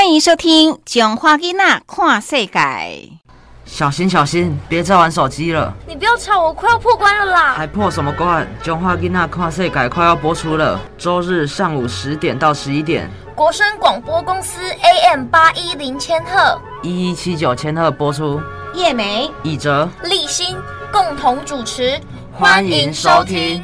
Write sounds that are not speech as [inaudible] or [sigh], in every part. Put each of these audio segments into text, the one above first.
欢迎收听《囧花囡仔看世界》。小心小心，别再玩手机了！你不要吵，我快要破关了啦！还破什么关？《囧花囡仔看世界》快要播出了，周日上午十点到十一点，国声广播公司 AM 八一零千赫，一一七九千赫播出。叶梅、以哲、立新共同主持，欢迎收听。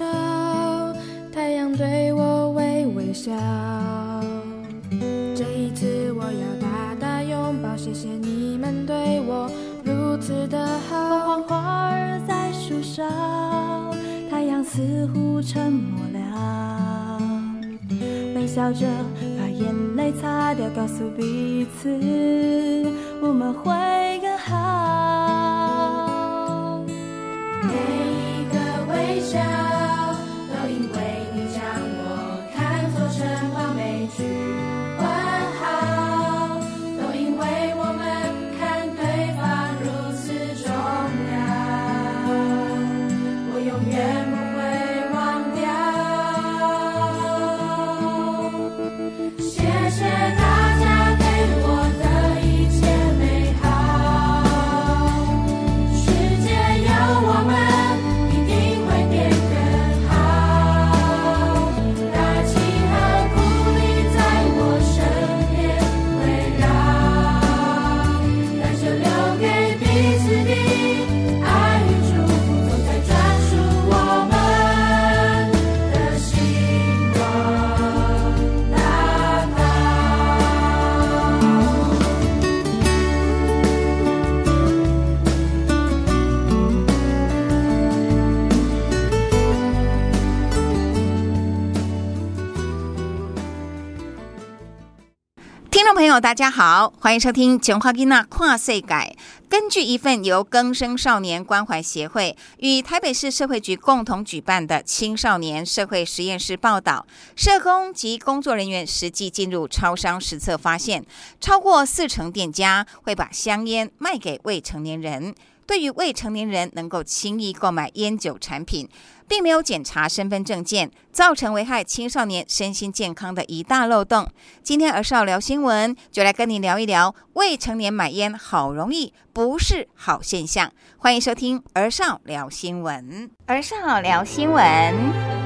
在树梢，太阳对我微微笑。这一次我要大大拥抱，谢谢你们对我如此的好。花儿在树梢，太阳似乎沉默了，微笑着把眼泪擦掉，告诉彼此友，大家好，欢迎收听《囧花囡仔跨岁改》。根据一份由更生少年关怀协会与台北市社会局共同举办的青少年社会实验室报道，社工及工作人员实际进入超商实测发现，超过四成店家会把香烟卖给未成年人。对于未成年人能够轻易购买烟酒产品，并没有检查身份证件，造成危害青少年身心健康的一大漏洞。今天儿少聊新闻，就来跟你聊一聊未成年买烟好容易，不是好现象。欢迎收听儿少聊新闻，儿少聊新闻。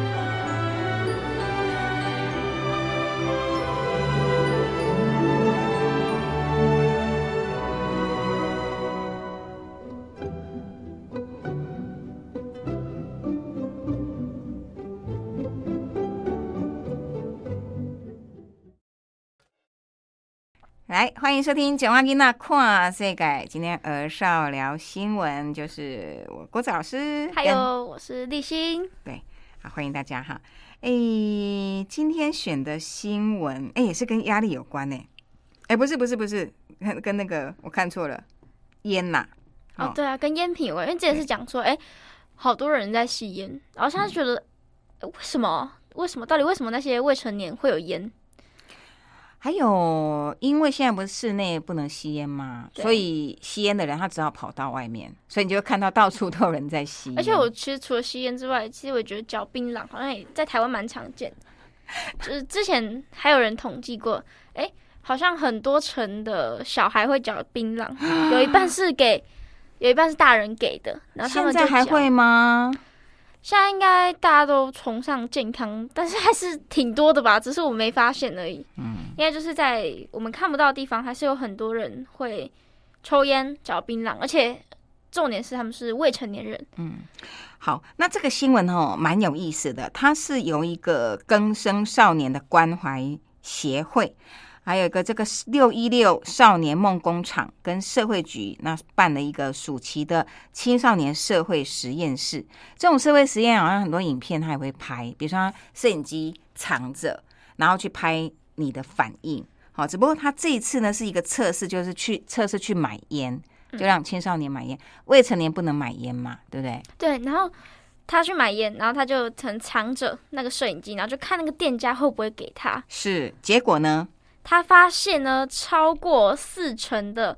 来，欢迎收听《九万金娜跨世界》。今天儿少聊新闻，就是我郭子老师，还有我是立新，对，好，欢迎大家哈。诶，今天选的新闻，哎，也是跟压力有关呢。哎，不是，不是，不是，跟跟那个我看错了，烟呐。哦，对啊，跟烟品有关，因为之前是讲说，哎，好多人在吸烟，然后现在觉得，诶为什么？为什么？到底为什么那些未成年会有烟？还有，因为现在不是室内不能吸烟吗？所以吸烟的人他只好跑到外面，所以你就会看到到处都有人在吸烟。而且我其实除了吸烟之外，其实我也觉得嚼槟榔好像也在台湾蛮常见的。就是之前还有人统计过，哎、好像很多城的小孩会嚼槟榔，有一半 [gasps] 是给，有一半是大人给的，然后他现们就嚼在还会吗？现在应该大家都崇尚健康，但是还是挺多的吧，[laughs] 只是我没发现而已。嗯，应该就是在我们看不到的地方，还是有很多人会抽烟、嚼槟榔，而且重点是他们是未成年人。嗯好，那这个新闻哦，蛮有意思的。它是由一个更生少年的关怀协会，还有一个这个六一六少年梦工厂跟社会局那办了一个暑期的青少年社会实验室。这种社会实验好像很多影片他也会拍，比如说他摄影机藏着，然后去拍你的反应。好，只不过他这一次呢是一个测试，就是去测试去买烟，就让青少年买烟，未成年不能买烟嘛，对不对？对，然后他去买烟，然后他就曾藏着那个摄影机，然后就看那个店家会不会给他。是，结果呢？他发现呢，超过四成的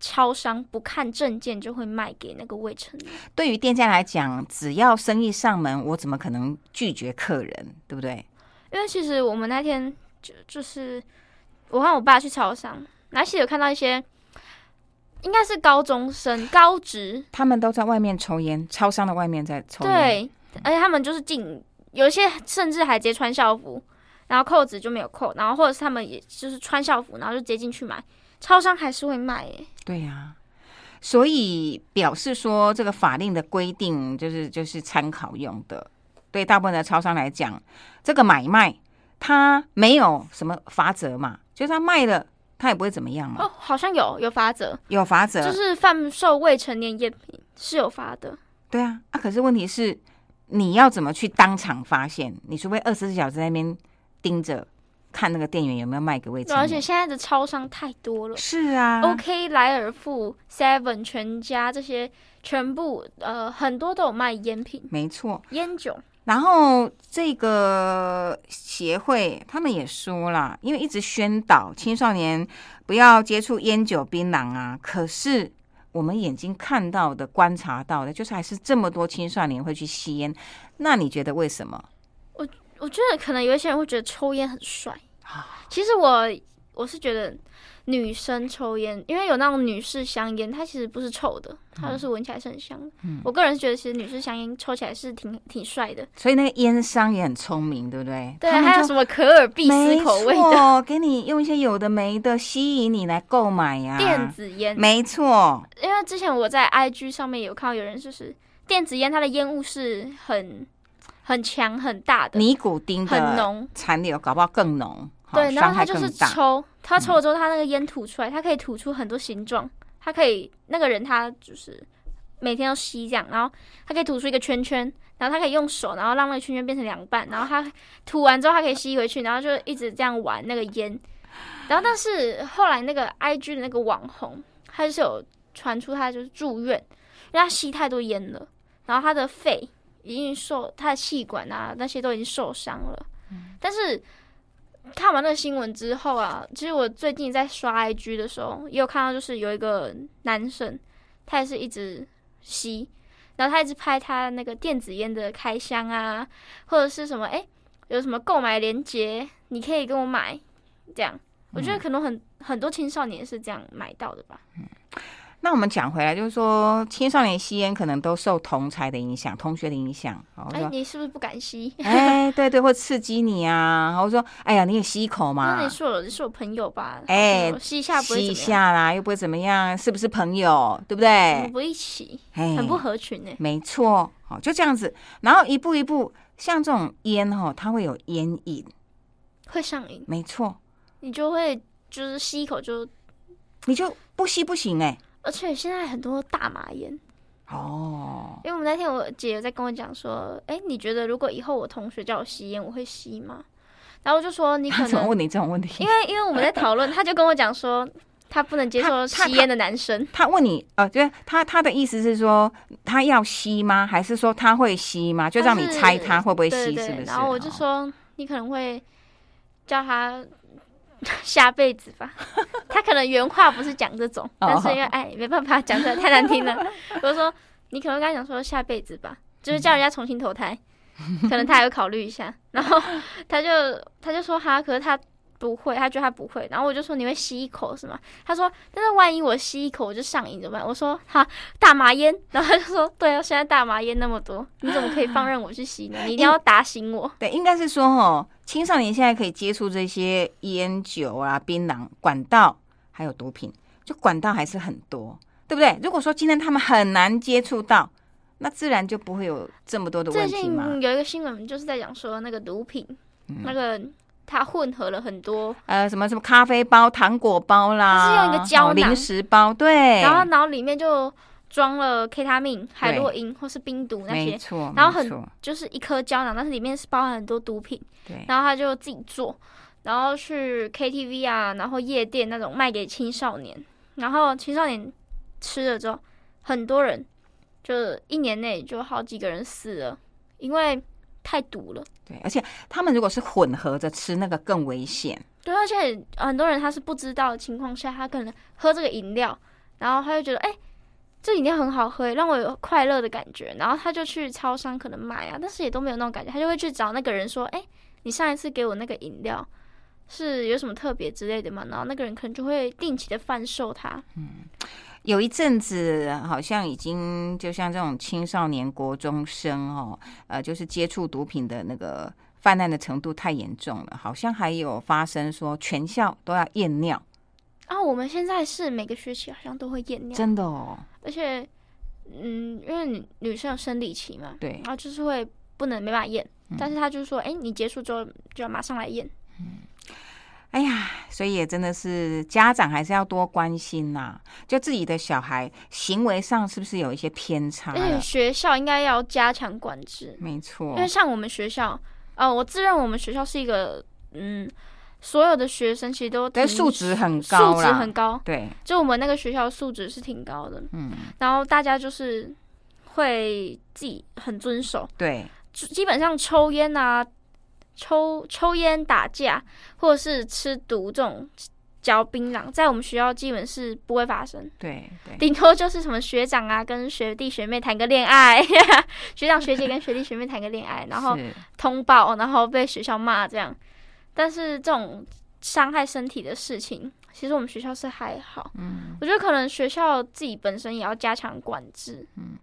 超商不看证件就会卖给那个未成年。对于店家来讲，只要生意上门，我怎么可能拒绝客人，对不对？因为其实我们那天就就是我和我爸去超商，然后其实有看到一些应该是高中生、高职，他们都在外面抽烟，超商的外面在抽烟。，对，而且他们就是进，有一些甚至还直接穿校服，然后扣子就没有扣，然后或者是他们也就是穿校服，然后就直接进去买，超商还是会卖耶。对呀、所以表示说，这个法令的规定就是就是参考用的。对大部分的超商来讲，这个买卖它没有什么法则嘛，就是他卖了，他也不会怎么样嘛。哦，好像有有法则，有法则，就是贩售未成年烟品是有罚的。对啊，啊，可是问题是，你要怎么去当场发现？你除非二十四小时在那边盯着看那个店员有没有卖给未对而且成年。现在的超商太多了。是啊 OK，莱尔富、Seven、全家这些全部呃很多都有卖烟品、没错。烟酒。然后这个协会他们也说了，因为一直宣导青少年不要接触烟酒槟榔啊，可是我们眼睛看到的、观察到的，就是还是这么多青少年会去吸烟。那你觉得为什么？我觉得可能有一些人会觉得抽烟很帅，啊。其实我我是觉得女生抽烟，因为有那种女士香烟，它其实不是臭的，它就是闻起来是很香的。嗯。我个人是觉得，其实女士香烟抽起来是挺挺帅的。所以那个烟商也很聪明，对不对？对，还有什么可尔必斯口味的，给你用一些有的没的吸引你来购买呀、电子烟，没错，因为之前我在 IG 上面有看到有人就是电子烟，它的烟雾是很很强很大的，尼古丁的很浓。残留搞不好更浓，好对，然伤后它就是。抽，他抽了之后，他那个烟吐出来，他可以吐出很多形状，他可以那个人他就是每天都吸这样，然后他可以吐出一个圈圈，然后他可以用手，然后让那个圈圈变成两半，然后他吐完之后，他可以吸回去，然后就一直这样玩那个烟。然后但是后来那个 IG 的那个网红，他就是有传出他就是住院，因为他吸太多烟了，然后他的肺已经受他的气管啊那些都已经受伤了，但是。看完那个新闻之后啊，其实我最近在刷 IG 的时候，也有看到，就是有一个男生，他也是一直吸，然后他一直拍他那个电子烟的开箱啊，或者是什么，哎、有什么购买链接，你可以跟我买，这样，我觉得可能很很多青少年是这样买到的吧。那我们讲回来，就是说青少年吸烟可能都受同才的影响、同学的影响，哎、说，你是不是不敢吸？[laughs] 哎，对对，会刺激你啊，然后说，哎呀，你也吸一口嘛那嘛你，是我是我朋友吧？哎好吸一下不会吸一下啦，又不会怎么样，是不是朋友？对不我对们？不一起，哎，很不合群呢、没错，好，就这样子，然后一步一步，像这种烟哈，它会有烟瘾，会上瘾，没错，你就会就是吸一口就你就不吸不行哎、而且现在很多大麻烟，哦，因为我们那天我姐有在跟我讲说，哎、你觉得如果以后我同学叫我吸烟，我会吸吗？然后我就说你可能，[laughs] 他怎么问你这种问题因？为因为我们在讨论，他就跟我讲说，他不能接受吸烟的男生。他问你，呃，就是他他的意思是说，他要吸吗？还是说他会吸吗？就让你猜他会不会吸，对对对是不是？然后我就哦，说，你可能会叫他下辈子吧。[laughs] 他可能原话不是讲这种，哦但是因为哎没办法讲出来太难听了，[laughs] 我就说你可能跟他讲说下辈子吧，就是叫人家重新投胎，可能他还会考虑一下。[laughs] 然后他就他就说哈，可是他不会，他觉得他不会。然后我就说你会吸一口是吗？他说，但是万一我吸一口我就上瘾怎么办？我说哈，大麻烟。然后他就说，对啊，现在大麻烟那么多，你怎么可以放任我去吸呢？你一定要打醒我。对，应该是说哦，青少年现在可以接触这些烟酒啊、槟榔、管道，还有毒品，就管道还是很多，对不对？如果说今天他们很难接触到，那自然就不会有这么多的问题嘛。有一个新闻就是在讲说那个毒品，嗯那个它混合了很多，呃，什么什么咖啡包、糖果包啦，它是用一个胶囊哦零食包，对，然后然后里面就装了 K 他命、海洛因或是冰毒那些，然后很就是一颗胶囊，但是里面是包含很多毒品。对，然后他就自己做，然后去 KTV 啊，然后夜店那种卖给青少年，然后青少年吃了之后，很多人就一年内就好几个人死了，因为太毒了。对，而且他们如果是混合着吃，那个更危险。对，而且很多人他是不知道的情况下，他可能喝这个饮料，然后他就觉得，哎、这饮料很好喝，让我有快乐的感觉，然后他就去超商可能买啊，但是也都没有那种感觉，他就会去找那个人说，哎、你上一次给我那个饮料是有什么特别之类的吗？然后那个人可能就会定期的贩售它。嗯有一阵子好像已经就像这种青少年国中生哦，呃，就是接触毒品的那个泛滥的程度太严重了，好像还有发生说全校都要验尿，啊，我们现在是每个学期好像都会验尿，真的哦，而且，嗯，因为女女生有生理期嘛，对然后就是会不能没办法验，但是他就说，哎、你结束之后就要马上来验。哎呀，所以也真的是家长还是要多关心呐、就自己的小孩行为上是不是有一些偏差而且？学校应该要加强管制，没错因，为像我们学校，呃，我自认我们学校是一个，嗯，所有的学生其实都素质很高素，质很高，对，就我们那个学校素质是挺高的，嗯，然后大家就是会自己很遵守，对，基本上抽烟啊、抽抽烟打架或者是吃毒这种嚼槟榔，在我们学校基本是不会发生。对，对，顶多就是什么学长啊跟学弟学妹谈个恋爱，[laughs] 学长学姐跟学弟学妹谈个恋爱，然后通报，然后被学校骂这样。但是这种伤害身体的事情，其实我们学校是还好。嗯，我觉得可能学校自己本身也要加强管制。嗯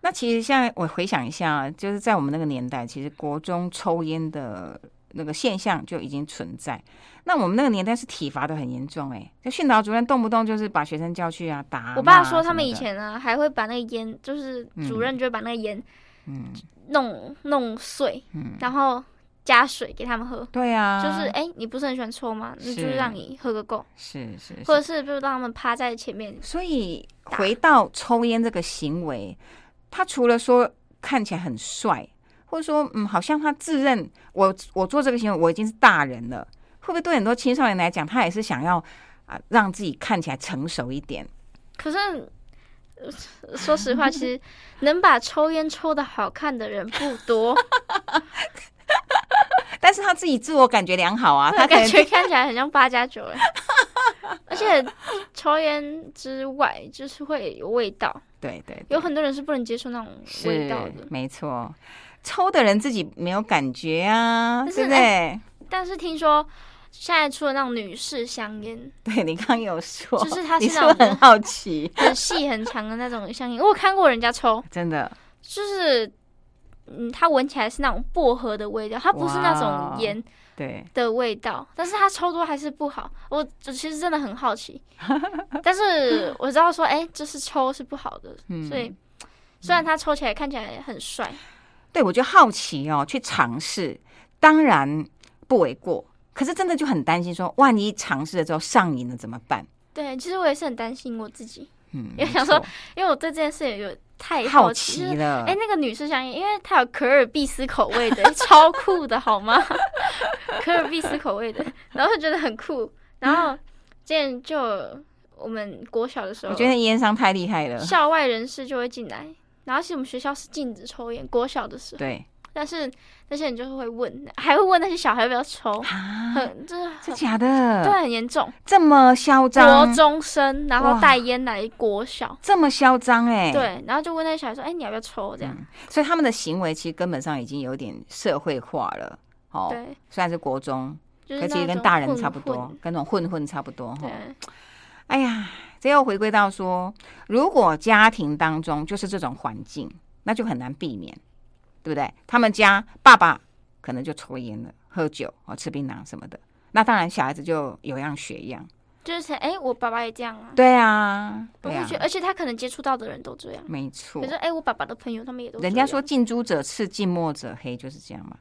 那其实现在我回想一下，就是在我们那个年代，其实国中抽烟的那个现象就已经存在。那我们那个年代是体罚的很严重、哎，就训导主任动不动就是把学生叫去啊打啊。我爸说他们以前呢还会把那个烟，就是主任就会把那个烟嗯弄弄碎，嗯，然后加水给他们喝。对啊，就是哎、你不是很喜欢抽吗？那就让你喝个够，是是是或者是就是让他们趴在前面。所以回到抽烟这个行为，他除了说看起来很帅，或者说嗯，好像他自认我我做这个行为我已经是大人了，会不会对很多青少年来讲，他也是想要啊让自己看起来成熟一点？可是呃 [laughs] 说实话，其实能把抽烟抽的好看的人不多，[laughs] 但是他自己自我感觉良好啊，他感觉看起来很像八加九人。[laughs] 而且抽烟之外，就是会有味道，对对对有很多人是不能接受那种味道的。没错。抽的人自己没有感觉啊，是对不对？但是听说现在出了那种女士香烟，[laughs] 对你刚刚有说，就是它是不是很好奇？很细很长的那种香烟，我有看过人家抽，真的，就是嗯，它闻起来是那种薄荷的味道，它不是那种盐对，的味道，但是它抽多还是不好。我我其实真的很好奇，[laughs] 但是我知道说，哎、这是抽是不好的，嗯所以虽然他抽起来看起来很帅，对我就好奇哦，去尝试，当然不为过。可是真的就很担心说，万一尝试了之后上瘾了怎么办？对，其实我也是很担心我自己，嗯，因为想说因为我对这件事也有太好奇了。哎、那个女士香烟，因为它有可尔必斯口味的，[laughs] 超酷的好吗？[laughs] 可尔必斯口味的，然后就觉得很酷。然后之前就我们国小的时候，我觉得烟商太厉害了。校外人士就会进来，然后其实我们学校是禁止抽烟，国小的时候，对但是那些人就是会问，还会问那些小孩要不要抽，啊，很这是假的？对，很严重。这么嚣张国，中生，然后带烟来国小，这么嚣张哎。对，然后就问那些小孩说：“哎、你要不要抽？”这样，嗯，所以他们的行为其实根本上已经有点社会化了。哦，对。虽然是国中，就是可其实跟大人差不多，跟那种混混差不多哈。哎呀，这又回归到说，如果家庭当中就是这种环境，那就很难避免，对不对？他们家爸爸可能就抽烟了、喝酒啊、吃槟榔什么的，那当然小孩子就有样学样。就是哎、我爸爸也这样啊，对啊，而且他可能接触到的人都这样。没错可。是哎、我爸爸的朋友他们也都人家说近朱者赤，近墨者黑，就是这样嘛。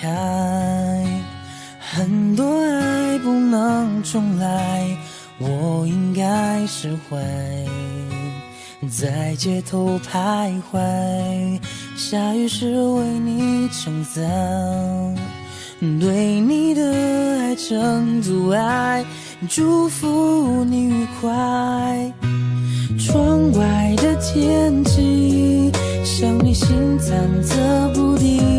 开？很多爱不能重来，我应该释怀。在街头徘徊，下雨时为你撑伞，对你的爱成阻碍，祝福你愉快。窗外的天气像你心忐忑不定。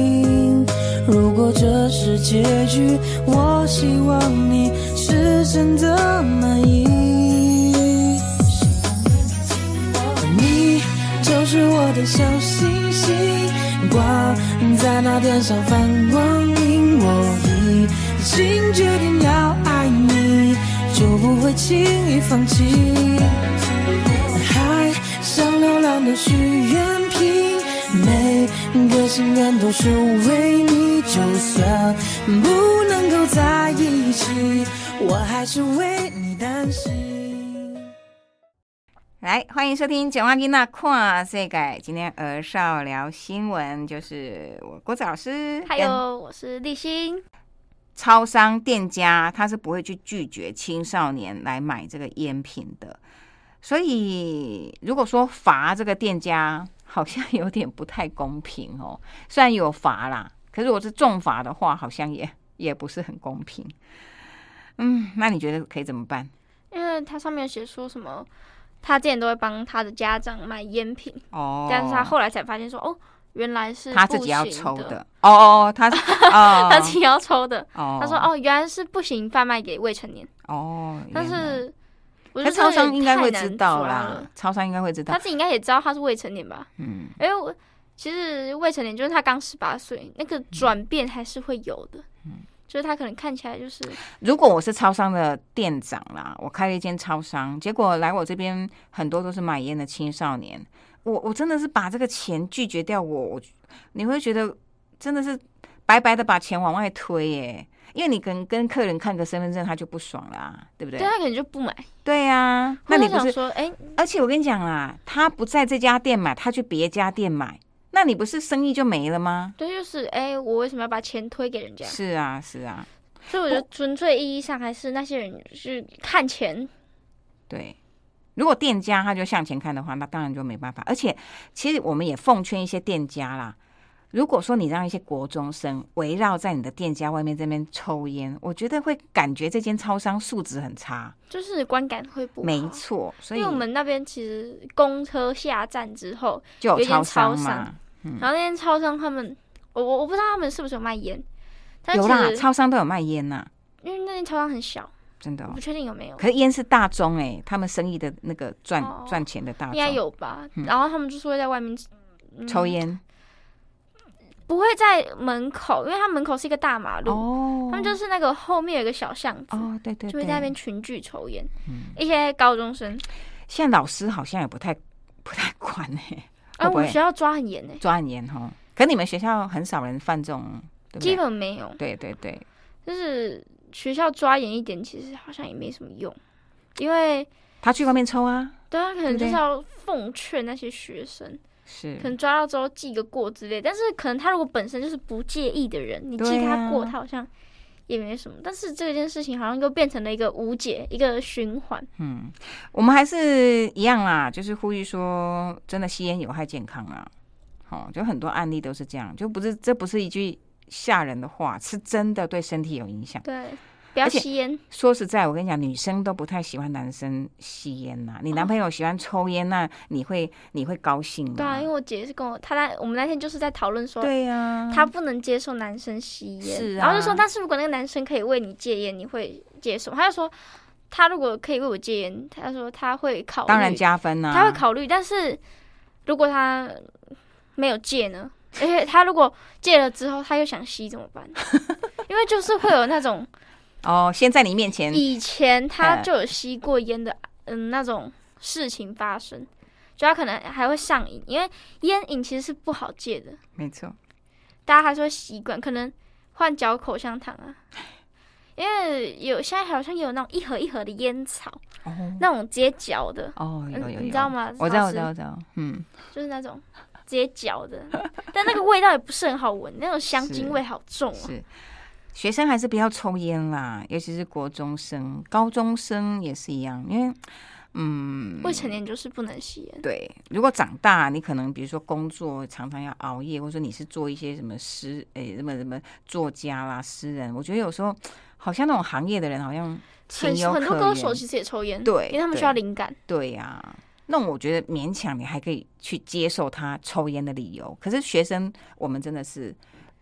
如果这是结局，我希望你是真的满意。你就是我的小星星，挂在那天上放光明。我已经决定要爱你，就不会轻易放弃。海上流浪的许愿瓶，每个心愿都是为你。就算不能够在一起，我还是为你担心。来，欢迎收听《九万金娜跨世界》。今天儿少聊新闻，就是我郭子老师，还有我是立新，超商店家他是不会去拒绝青少年来买这个烟品的，所以如果说罚这个店家，好像有点不太公平哦。[laughs] 虽然有罚啦，可是如果是重罚的话，好像也也不是很公平。嗯，那你觉得可以怎么办？因为他上面写说什么，他之前都会帮他的家长买烟品，哦，但是他后来才发现说，哦，原来是他自己要抽的，哦哦，他 [laughs] 哦，他自己要抽的。哦，他说，哦，原来是不行贩卖给未成年，哦，但是我觉得超商应该会知道啦，超商应该会知道他，自己应该也知道他是未成年吧？嗯，因为我其实未成年就是他刚十八岁，那个转变还是会有的。嗯就是他可能看起来就是如果我是超商的店长啦，我开了一间超商，结果来我这边很多都是买烟的青少年，我我真的是把这个钱拒绝掉我，我你会觉得真的是白白的把钱往外推耶，因为你跟跟客人看个身份证他就不爽啦，对不对？对他可能就不买。对呀、那你不是？说，哎、而且我跟你讲啦，他不在这家店买，他去别家店买，那你不是生意就没了吗？对，就是哎、我为什么要把钱推给人家？是啊，是啊，所以我觉得纯粹意义上还是那些人是看钱，对，如果店家他就向前看的话，那当然就没办法。而且，其实我们也奉劝一些店家啦，如果说你让一些国中生围绕在你的店家外面这边抽烟，我觉得会感觉这间超商素质很差。就是观感会不好。没错，所以因为我们那边其实公车下站之后，就有超商嘛超商。然后那间超商他们，我我我不知道他们是不是有卖烟，但有啦，超商都有卖烟呐、因为那间超商很小，真的、哦不。确定有没有，可是烟是大宗哎、他们生意的那个赚哦赚钱的大宗，应该有吧。然后他们就是会在外面、嗯抽烟不会在门口，因为他门口是一个大马路，哦。他们就是那个后面有个小巷子，哦，对对对，就会在那边群聚抽烟。嗯一些高中生，现在老师好像也不太不太管哎、啊，会不会？我们学校抓很严呢、抓很严哈。可你们学校很少人犯这种，对不对？基本没有，对对对，就是学校抓严一点，其实好像也没什么用，因为他去外面抽啊，对啊，可能就是要奉劝那些学生，是可能抓到之后记个过之类。但是可能他如果本身就是不介意的人，你记他过，他好像也没什么。但是这件事情好像又变成了一个无解，一个循环。嗯，我们还是一样啦，就是呼吁说，真的吸烟有害健康啊。哦，就很多案例都是这样，就不是这不是一句吓人的话，是真的对身体有影响。对，不不要吸烟。说实在，我跟你讲，女生都不太喜欢男生吸烟呐、你男朋友喜欢抽烟，那你会你会高兴吗？对啊，因为我姐是跟我，她在我们那天就是在讨论说，对呀、她不能接受男生吸烟，是啊然后就说，但是如果那个男生可以为你戒烟，你会接受？她就说，他如果可以为我戒烟，他说他会考虑，当然加分呐、他会考虑，但是如果他没有戒呢？[laughs] 而且他如果戒了之后，他又想吸怎么办？[laughs] 因为就是会有那种哦，先在你面前。以前他嗯。就有吸过烟的，嗯，那种事情发生，就他可能还会上瘾，因为烟瘾其实是不好戒的，没错，大家还是会习惯，可能换嚼口香糖啊。因为有现在好像也有那种一盒一盒的烟草，哦。那种直接嚼的，哦，有有有，嗯你知道吗？我知道，我知道，我知道，嗯，就是那种直接嚼的，[laughs] 但那个味道也不是很好闻，那种香精味好重哦。是。学生还是不要抽烟啦，尤其是国中生、高中生也是一样，因为，嗯，未成年就是不能吸烟，对，如果长大，你可能比如说工作常常要熬夜，或者说你是做一些什么诗，诶、什么什么作家啦、诗人，我觉得有时候好像那种行业的人好像很有很多歌手其实也抽烟，对因为他们需要灵感。对呀、那我觉得勉强你还可以去接受他抽烟的理由，可是学生我们真的是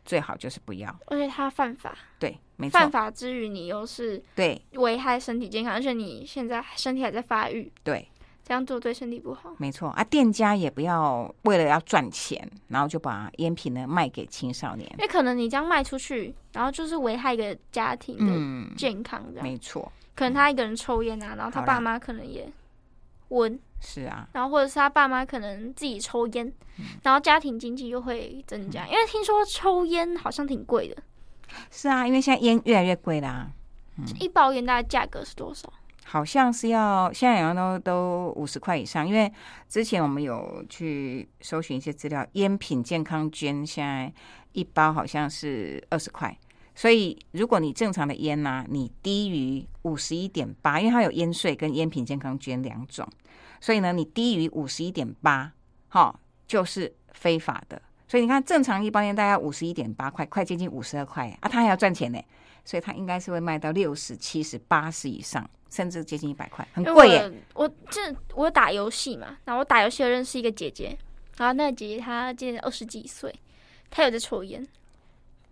最好就是不要，而且他犯法，对，没错。犯，法之余你又是对。危害身体健康，而且你现在身体还在发育，对，这样做对身体不好。没错啊，店家也不要为了要赚钱，然后就把烟品呢卖给青少年因，为可能你这样卖出去，然后就是危害一个家庭的嗯，健康，没错，可能他一个人抽烟啊，然后他爸妈可能也闻，是啊，然后或者是他爸妈可能自己抽烟，嗯。然后家庭经济又会增加，因为听说抽烟好像挺贵的，是啊，因为现在烟越来越贵啦，一包烟大概价格是多少？好像是要现在好像都都五十块以上，因为之前我们有去搜寻一些资料，烟品健康捐现在一包好像是二十块，所以如果你正常的烟呢、你低于五十一点八，因为它有烟税跟烟品健康捐两种，所以呢，你低于五十一点八，哈，就是非法的。所以你看，正常一包烟大概五十一点八块，快接近五十二块啊，他还要赚钱呢，所以他应该是会卖到六十、七十、八十以上，甚至接近一百块，很贵耶。我这我有打游戏嘛，然后我打游戏有认识一个姐姐，然后那个姐姐她今年二十几岁，她有在抽烟，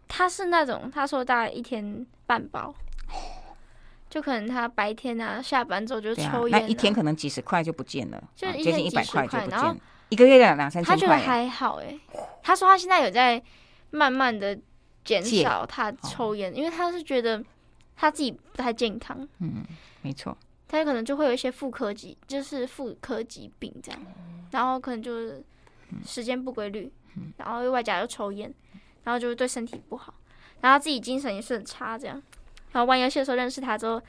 她是那种他说大概一天半包，[sighs] 就可能他白天啊下班之后就对啊抽，烟、那一天可能几十块就不见了，就啊接近一天几十块就块然后不见了，一个月两两三她觉得千块。耶。还好诶、他说他现在有在慢慢的减戒少他抽烟，因为他是觉得他自己不太健康，嗯，没错，他可能就会有一些妇科疾，就是妇科疾病这样，然后可能就是时间不规律，然后又外加又抽烟，然后就是对身体不好，然后自己精神也是很差这样。然后玩游戏的时候认识他之后，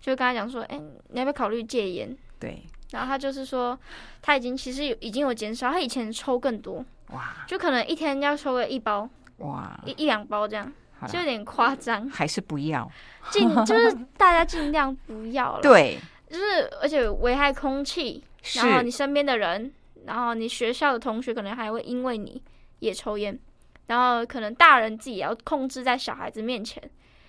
就跟他讲说，哎、你要不要考虑戒烟？对，然后他就是说，他已经其实有已经有减少，他以前抽更多，哇就可能一天要抽个一包、哇，一一两包这样，就有点夸张。还是不要。尽就是大家尽量不要 [laughs] 了，，对，就是而且危害空气，然后你身边的人，然后你学校的同学可能还会因为你也抽烟，然后可能大人自己也要控制在小孩子面前，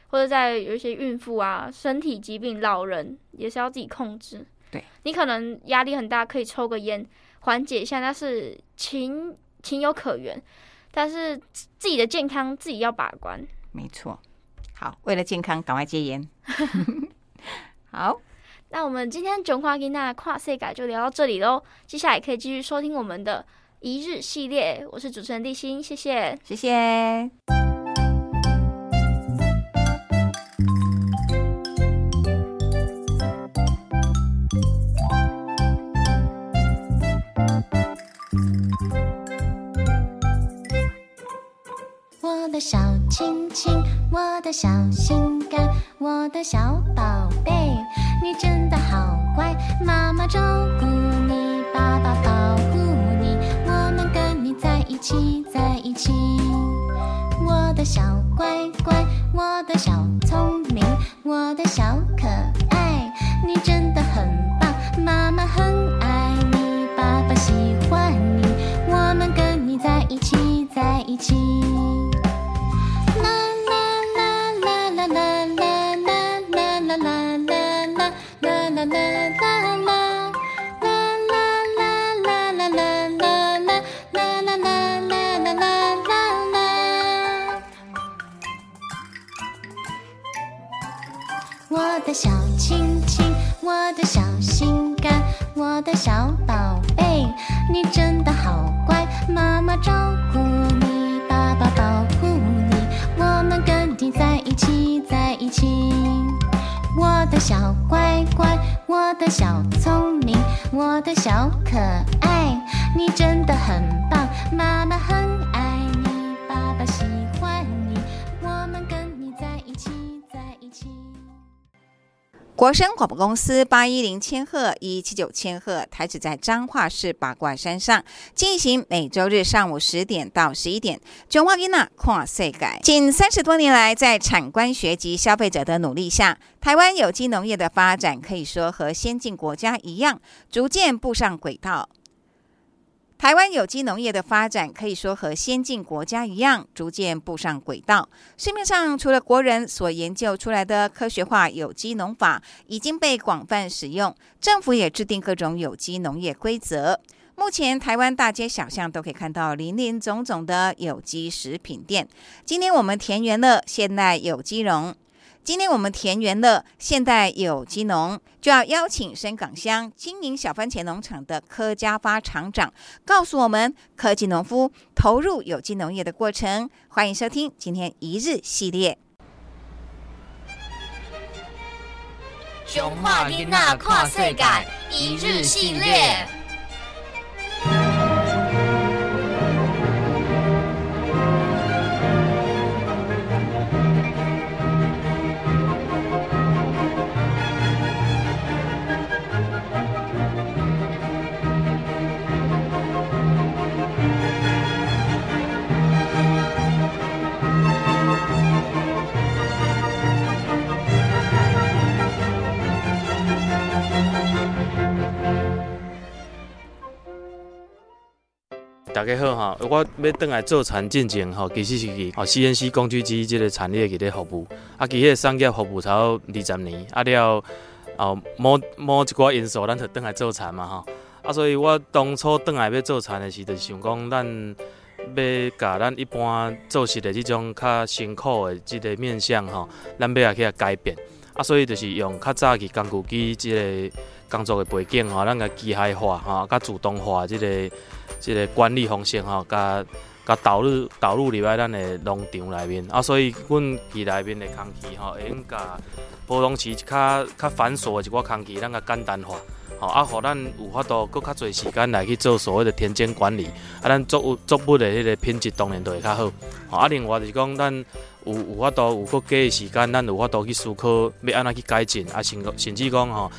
或者在有一些孕妇啊、身体疾病、老人也是要自己控制。对你可能压力很大，可以抽个烟缓解一下，那是情情有可原，但是自自己的健康自己要把关。没错。好，为了健康，赶快戒烟。[laughs] 好，那我们今天囧话吉娜跨世改就聊到这里喽，接下来可以继续收听我们的一日系列。我是主持人地心，谢谢。谢谢。我的小亲亲，我的小心肝，我的小宝贝，你真的好乖。妈妈照顾你，爸爸起，在一起。我的小乖乖，我的小聪明，我的小可爱，你真的很棒。妈妈很爱你，爸爸喜欢你，我们跟你在一起，在一起。的小亲亲我的小心肝我的小宝贝你真的好乖妈妈照顾你爸爸保护你我们跟你在一起在一起。我的小乖乖我的小聪明我的小可爱你真的很棒妈妈很国声广播公司八一零千赫一七九千赫台址在彰化市八卦山上，进行每周日上午十点到十一点。中华囡仔跨世界，近三十多年来，在产官学及消费者的努力下，台湾有机农业的发展可以说和先进国家一样，逐渐步上轨道。台湾有机农业的发展可以说和先进国家一样，逐渐步上轨道。市面上除了国人所研究出来的科学化有机农法已经被广泛使用，政府也制定各种有机农业规则。目前台湾大街小巷都可以看到林林总总的有机食品店。今天我们田园乐现代有机农。今天我们田园乐现代有机农就要邀请深港乡经营小番茄农场的柯家发厂长，告诉我们科技农夫投入有机农业的过程。欢迎收听今天一日系列。中华囡仔跨世界一日系列。大家好哈，我要转来做田进前吼，其实是去吼 CNC 工具机即个产业伫咧服务，啊，其实商业服务超二十年，啊了后某某一寡因素，咱就转来做田嘛吼，啊，所以我当初转来要做田的时，就是想讲咱要甲咱一般做事的即种较辛苦的即个面向吼，咱要来去改变，啊，所以就是用较早期工具机即个工作的背景吼，咱甲机械化吼，甲自动化即个。即个管理方式吼，甲甲导入导入入来咱的农场内面啊，所以阮伫内面的空气吼，会用甲普通市较较繁琐的一寡空气，咱甲简单化，吼啊，互咱有法度搁较侪时间来去做所谓的田间管理，啊，咱作物作物的迄个品质当然都会较好，吼啊，另外就是讲咱有有法度有搁加的时间，咱有法度去思考要安怎去改进，啊，甚甚至讲吼。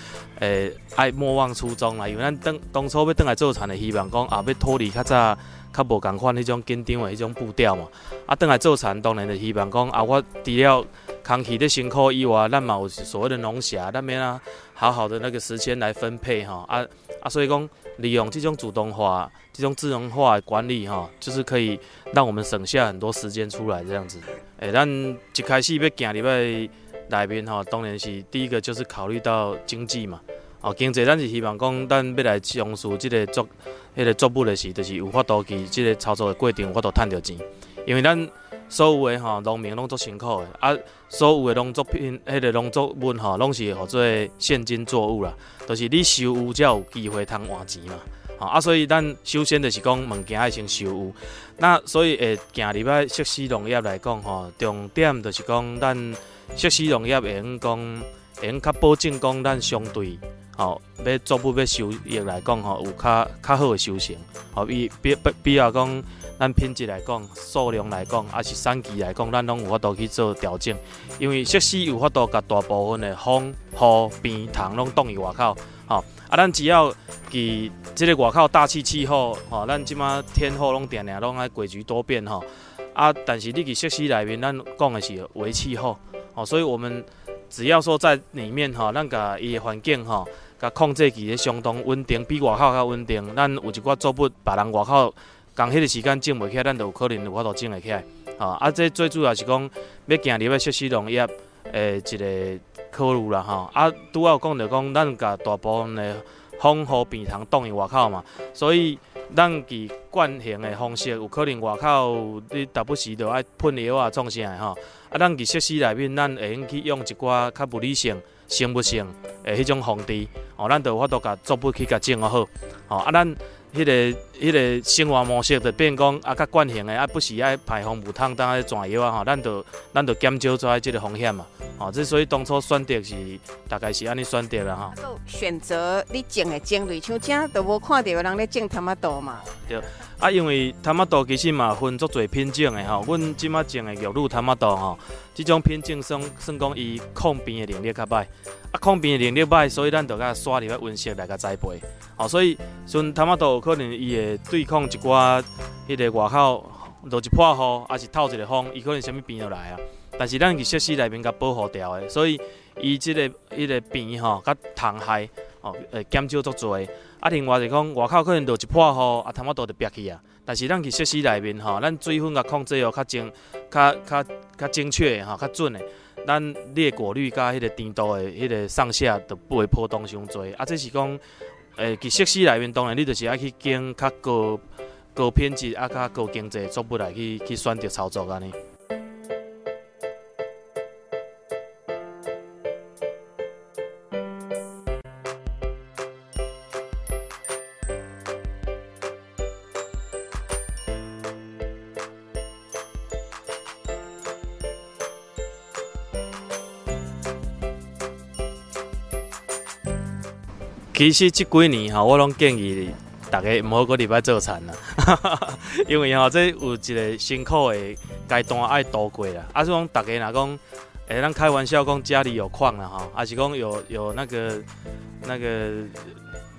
诶，爱莫忘初衷啦，因为咱当当初要倒来做田的，希望讲也要脱离较早较无共款迄种紧张的迄种步调嘛。啊，倒来做田当然就希望讲啊，我除了空气的辛苦以外，咱嘛有所谓的农暇，咱免啊好好的那个时间来分配吼。啊啊，所以讲利用这种主动化、这种智能化的管理吼，就是可以让我们省下很多时间出来这样子。诶，咱一开始要行入来。内面吼，当然是第一个就是考虑到经济嘛。哦，经济咱是希望讲，咱要来从事即个作、迄个作物的时，就是有法度去即个操作的过程，有法度赚到钱。因为咱所有的吼农民拢做辛苦的，啊，所有的农作品、迄个农作物吼，拢是号做现金作物啦，就是你收有才有机会通换钱嘛。吼啊，所以咱首先就是讲物件爱先收有。那所以会行入来设施农业来讲吼，重点就是讲咱。设施农业会用讲，会用较保证讲咱相对吼，要作物要收益来讲吼，有较较好的收成。吼，比比比如讲，咱品质来讲，数量来讲，还是产期来讲，咱拢有法度去做调整。因为设施有法度甲大部分的风、雨、边、塘拢挡于外口。吼，啊，咱只要伫即个外口大气气候，吼，咱即马天候拢定定拢爱诡谲多变吼。啊，但是你伫设施内面，咱讲的是微气候。哦，所以我们只要说在里面哈，咱甲伊的环境哈，甲控制起咧相当稳定，比外口较稳定。咱有一寡作物，别人外口讲迄个时间种袂起来，咱就有可能有法度种会起来。啊，啊，这最主要是讲要行入来熟悉农业诶一个考虑啦哈。啊，拄好讲着讲，咱甲大部分的风雨变通挡于外口嘛，所以。咱伫惯行的方式，有可能外口你达不时着爱喷药啊，创啥的吼。啊，咱伫设施内面，咱会用去用一寡较物理性、生物性诶迄种防治，哦，咱就有法度甲作物去甲种好，哦，啊，咱迄、个迄、个生活模式就变讲啊，较惯性诶，啊，不时爱排防母汤当爱转药啊，吼，咱就咱就减少遮即个风险嘛，哦，即所以当初选择是大概是安尼选择啦，吼。都选择你种的种类，像遮都无看到有人咧种他妈多嘛。啊，因为塔马豆其实嘛分足侪品种的吼，阮即马种的玉露塔马豆吼，即种品种算算讲伊抗病的能力较歹，啊抗病的能力歹，所以咱就甲刷入去温室来甲栽培，吼、所以像塔马豆有可能伊会对抗一寡迄个外口落一破雨，啊是透一个风，伊可能啥物病就来啊。但是咱伫设施内面甲保护掉的，所以伊即、个迄、个病吼甲虫害吼会减少足侪。啊，另外是讲外口可能落一破雨，啊，头仔豆就瘪去啊。但是咱去设施内面吼，咱水分甲控制哦较精、较较较精确的吼，较准的。咱你的果率甲迄个甜度的迄个上下都不会波动伤侪。啊，这是讲，诶，伫设施内面当然你就是爱去拣较高高品质啊、较高经济的作物来去去选择操作安尼。其实即几年吼，我拢建议大家毋好搁入来做田啦，[laughs] 因为吼这有一个辛苦的阶段爱度过啦。啊，是讲大家若讲，诶，咱开玩笑讲家里有矿啦吼，还是讲有有那个那个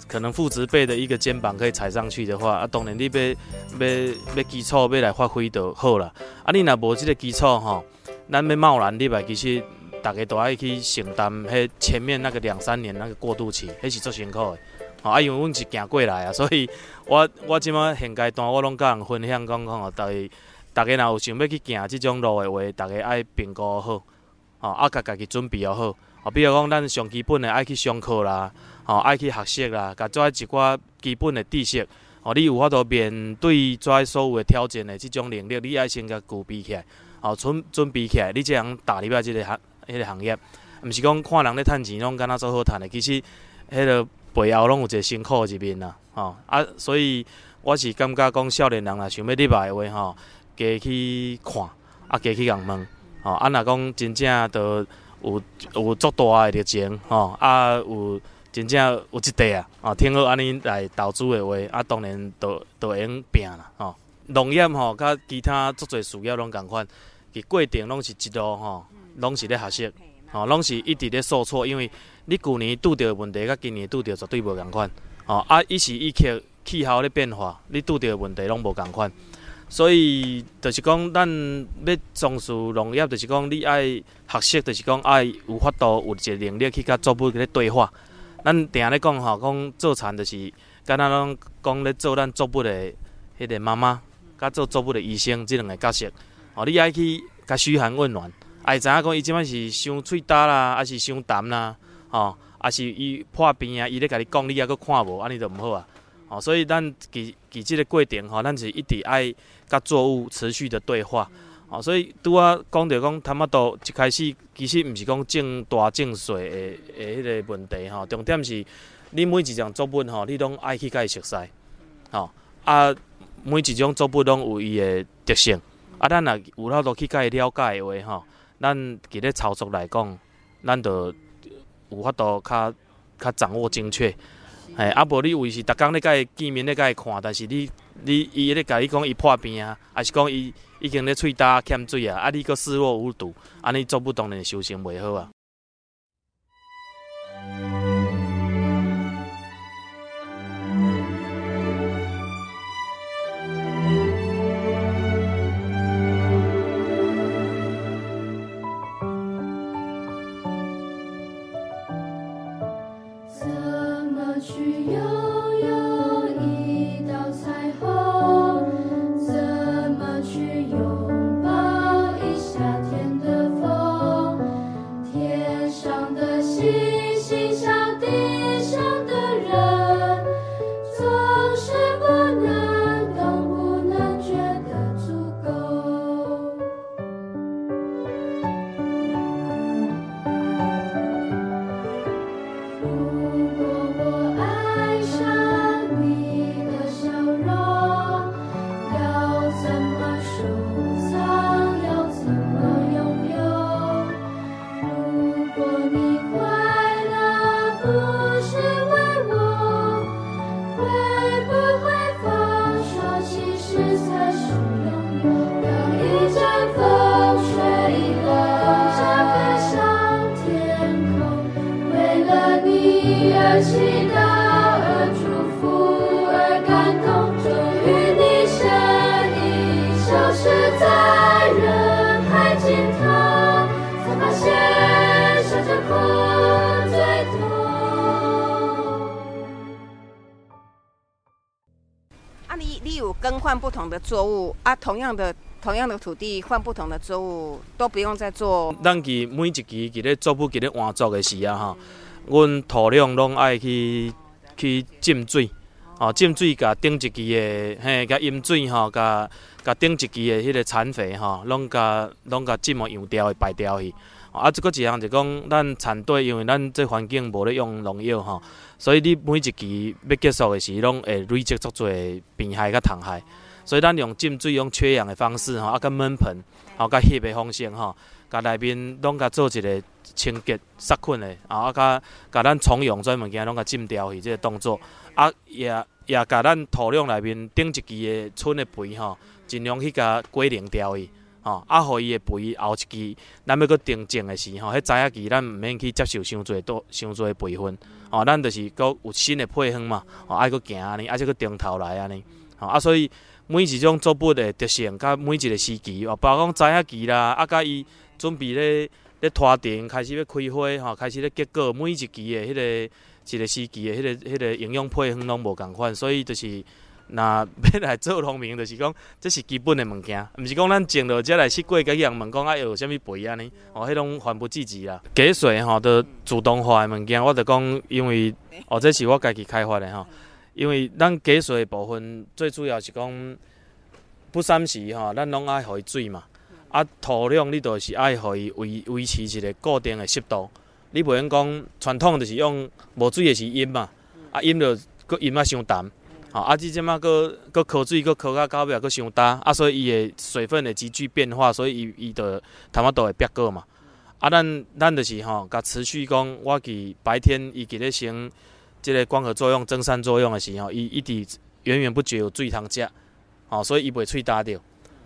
可能父职辈的一个肩膀可以踩上去的话，啊，当然你要要要基础要来发挥就好啦。啊，你若无即个基础吼，咱要贸然入来其实。大家都爱去承担迄前面那个两三年那个过渡期，迄是最辛苦的。吼、啊，因为阮是行过来啊，[laughs] 所以我我即马现阶段我拢甲人分享讲讲吼，大家大家若有想要去行即种路的话，大家爱评估好，吼、啊，甲家己准备好。吼、比如讲咱上基本的爱去上课啦，吼、爱去学习啦，甲遮一寡基本的知识。吼、你有法度面对遮所有的挑战的即种能力，你爱先甲具备起来，吼、准准备起来，你才通踏入来即个行。迄个行业，毋是讲看人咧趁钱拢敢若做好趁的，其实迄个背后拢有一个辛苦的一面啦，吼。啊，所以我是感觉讲少年人若想要入来的话吼，加去看，啊加去共问，吼。啊若讲真正都有有足大的热情，吼。啊有真正有一块啊，哦听好安尼来投资的话，啊当然都都会用拼啦，吼。农业吼甲其他足侪事业拢共款，其过程拢是一路吼。拢是咧学习，吼、拢是一直咧受挫，因为你旧年拄着的问题，甲今年拄着绝对无共款，吼、啊，一时一刻气候咧变化，你拄着的问题拢无共款，所以就是讲，咱要从事农业，就是讲你爱学习，就是讲爱有法度有一个能力去甲作物咧对话。咱定咧讲吼，讲做田就是敢若拢讲咧做咱作物的迄个妈妈，甲做作物的医生即两个角色，吼、你爱去甲嘘寒问暖。会知影讲伊即摆是伤喙焦啦，还是伤淡啦，吼，还是伊破病啊？伊咧甲你讲，你抑佫看无，安尼就毋好啊。吼，所以咱其其即个过程吼，咱是一直爱甲作物持续的对话。吼，所以拄啊讲着讲，他妈都一开始其实毋是讲种大种小的的迄个问题吼，重点是你每一种作物吼，你拢爱去甲伊熟悉，吼啊，每一种作物拢有伊的特性，啊，咱若有法度去甲伊了解的话吼。咱伫咧操作来讲，咱着有法度较较掌握精确，嘿，啊无你为是逐工咧甲伊见面咧甲伊看，但是你你伊咧甲你讲伊破病啊，还是讲伊已经咧喙焦欠水啊，啊你佫视若无睹，安尼做不当然修行袂好啊。换不同的作物啊，同样的同样的土地换不同的作物，都不用再做。咱其每一期伫咧作物伫咧换作的时啊吼，阮土壤拢爱去去浸水，吼浸水甲顶一期的嘿，甲饮水吼，甲甲顶一期的迄个残肥吼，拢甲拢甲浸互扬掉的排掉去。啊，即个一项就讲，咱产地因为咱这环境无咧用农药吼，所以你每一期要结束的时，拢会累积足侪病害甲虫害。所以咱用浸水、用缺氧的方式吼，啊，甲闷盆，吼，甲翕的方式吼，甲内面拢甲做一个清洁杀菌的，啊，啊，甲甲咱虫蛹这物件拢甲浸掉去，即个动作，啊，也也甲咱土壤内面顶一期的春的肥吼，尽量去甲归零掉去，吼，啊，互伊的肥后一期咱要搁定种的时吼，迄早仔期咱毋免去接受伤侪多伤侪培训，吼，咱就是搁有新的配方嘛，吼，爱搁行安尼，啊，再搁定头来安尼，吼，啊，所以。每一种作物的特性，甲每一个时期，哦，包括讲早仔期啦，啊，甲伊准备咧咧拖田，开始要开花，吼，开始咧结果，每一期的迄、个一个时期的迄、个迄、个营养配方拢无共款，所以就是若要来做农民，就是讲这是基本的物件，毋是讲咱种落才来去过甲人问讲啊有啥物肥安尼，哦，迄种还不积极啦。加水吼，都自动化的物件，我就讲，因为 [laughs] 哦，这是我家己开发的吼。因为咱加水的部分最主要是讲不三时吼，咱拢爱互伊水嘛。啊，土壤你著是爱互伊维维持一个固定的湿度。你袂用讲传统就是用无水的时淹嘛，啊淹着佫淹啊伤淡，吼啊即即马佫佫靠水佫靠到到尾佫伤焦，啊所以伊的水分会急剧变化，所以伊伊著头仔都会变过嘛。啊，咱咱就是吼，甲持续讲，我伫白天伊伫咧生。即个光合作用、增散作用的时候，伊一直源源不绝有水通食，吼，所以伊袂喙焦着，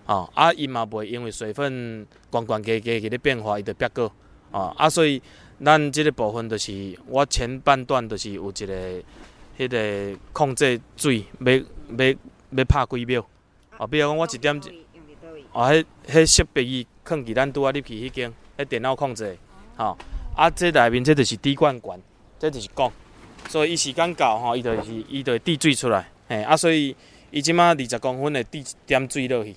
吼，啊，伊嘛袂因为水分悬悬低低伫咧变化，伊就憋过，吼，啊，所以咱即个部分就是我前半段就是有一个迄个控制水，要要要拍几秒，哦，比如讲我一点，哦，迄迄设备伊放伫咱拄仔入去迄间，迄电脑控制，吼，啊，这内面这就是滴灌管，这就是讲。所以伊时间到吼，伊就是伊就会滴水出来，嘿啊，所以伊即马二十公分的滴一点水落去，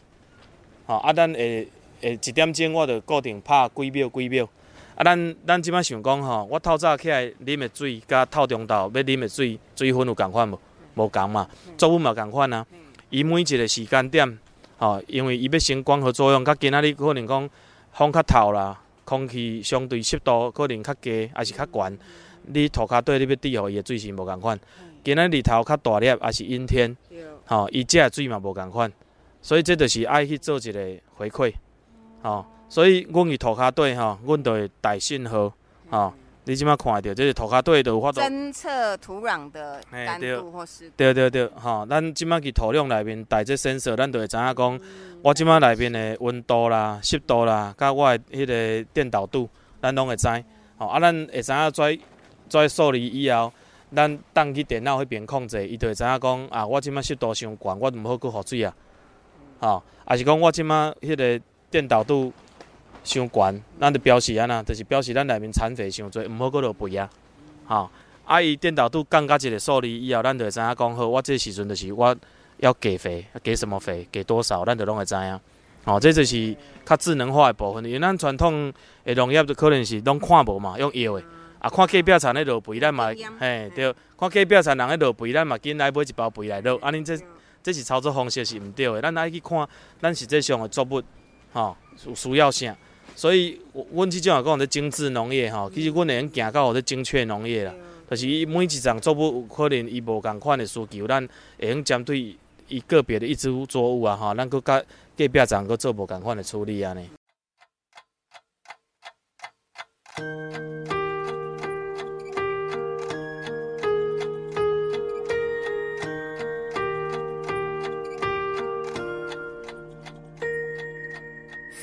吼啊，咱会会一点钟我就固定拍几秒几秒，啊，咱咱即摆想讲吼，我透早起来啉的水，甲透中昼要啉的水水分有共款无？无共嘛，作物嘛共款啊。伊每一个时间点，吼，因为伊要生光合作用，甲今仔日可能讲风较透啦，空气相对湿度可能较低，还是较悬。你涂骹底你要滴互伊的水是无共款，今仔日头较大粒，也是阴天，吼，伊食的水嘛无共款，所以这就是爱去做一个回馈，吼，所以阮去涂骹底吼，阮就会带信号，吼，你即摆看着，这是涂骹底就有法度侦测土壤的嘿干对。度或湿度。对对对，吼，咱即摆去土壤内面带这 sensor，咱就会知影讲，我即摆内面的温度啦、湿度啦，甲我的迄个电导度，咱拢会知，吼，啊，咱会知影跩跩数字以后，咱当去电脑迄边控制，伊就会知影讲啊，我即摆湿度伤悬，我毋好搁雨水啊，吼，啊是讲我即摆迄个电导度伤悬，咱就表示安那，就是表示咱内面残废伤侪，毋好搁落肥啊，吼。啊，伊电导度降到一个数字以后，咱就会知影讲好，我这时阵就是我要给肥，给什么肥，给多少，咱就拢会知影。哦，这就是较智能化的部分，因为咱传统的农业就可能是拢看无嘛，用药的。啊，看隔壁田咧落肥，咱嘛，嘿，对，看隔壁田人咧落肥，咱嘛紧来买一包肥来落。安尼这这是操作方式是毋对的，咱爱去看咱实际上的作物，吼、有需要啥。所以，阮即种也讲咧精致农业吼，其实阮会用行到咧精确农业啦。就是伊每一种作物有可能伊无共款的需求，咱会用针对伊个别的一株作物啊，吼，咱佫甲隔壁站搁做无共款的处理安尼。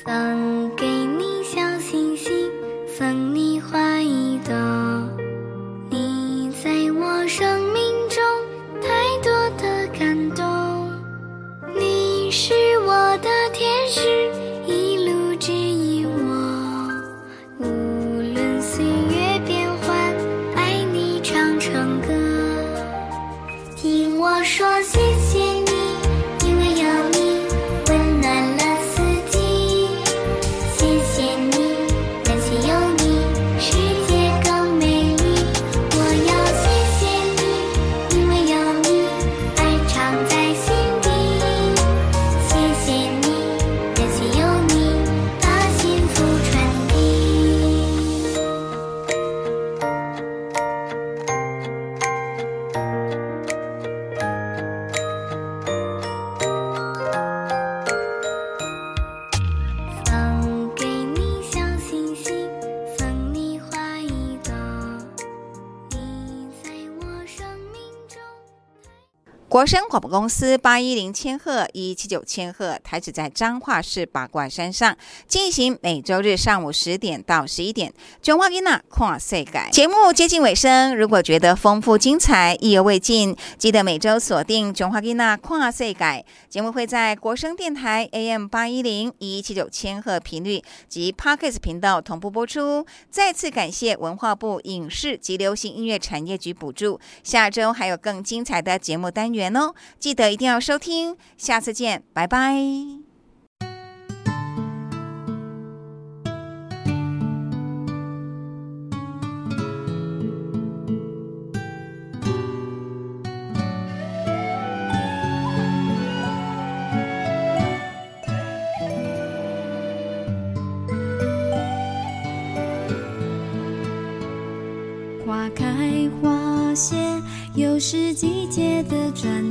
送给国声广播公司八一零千赫一七九千赫台址在彰化市八卦山上，进行每周日上午十点到十一点。中华囡娜跨世改节目接近尾声，如果觉得丰富精彩、意犹未尽，记得每周锁定中华囡娜跨世改节目，会在国声电台 AM 八一零一七九千赫频率及 Parkes 频道同步播出。再次感谢文化部影视及流行音乐产业局补助。下周还有更精彩的节目单元哦，记得一定要收听。下次见，拜拜。花开花谢，又是季节的转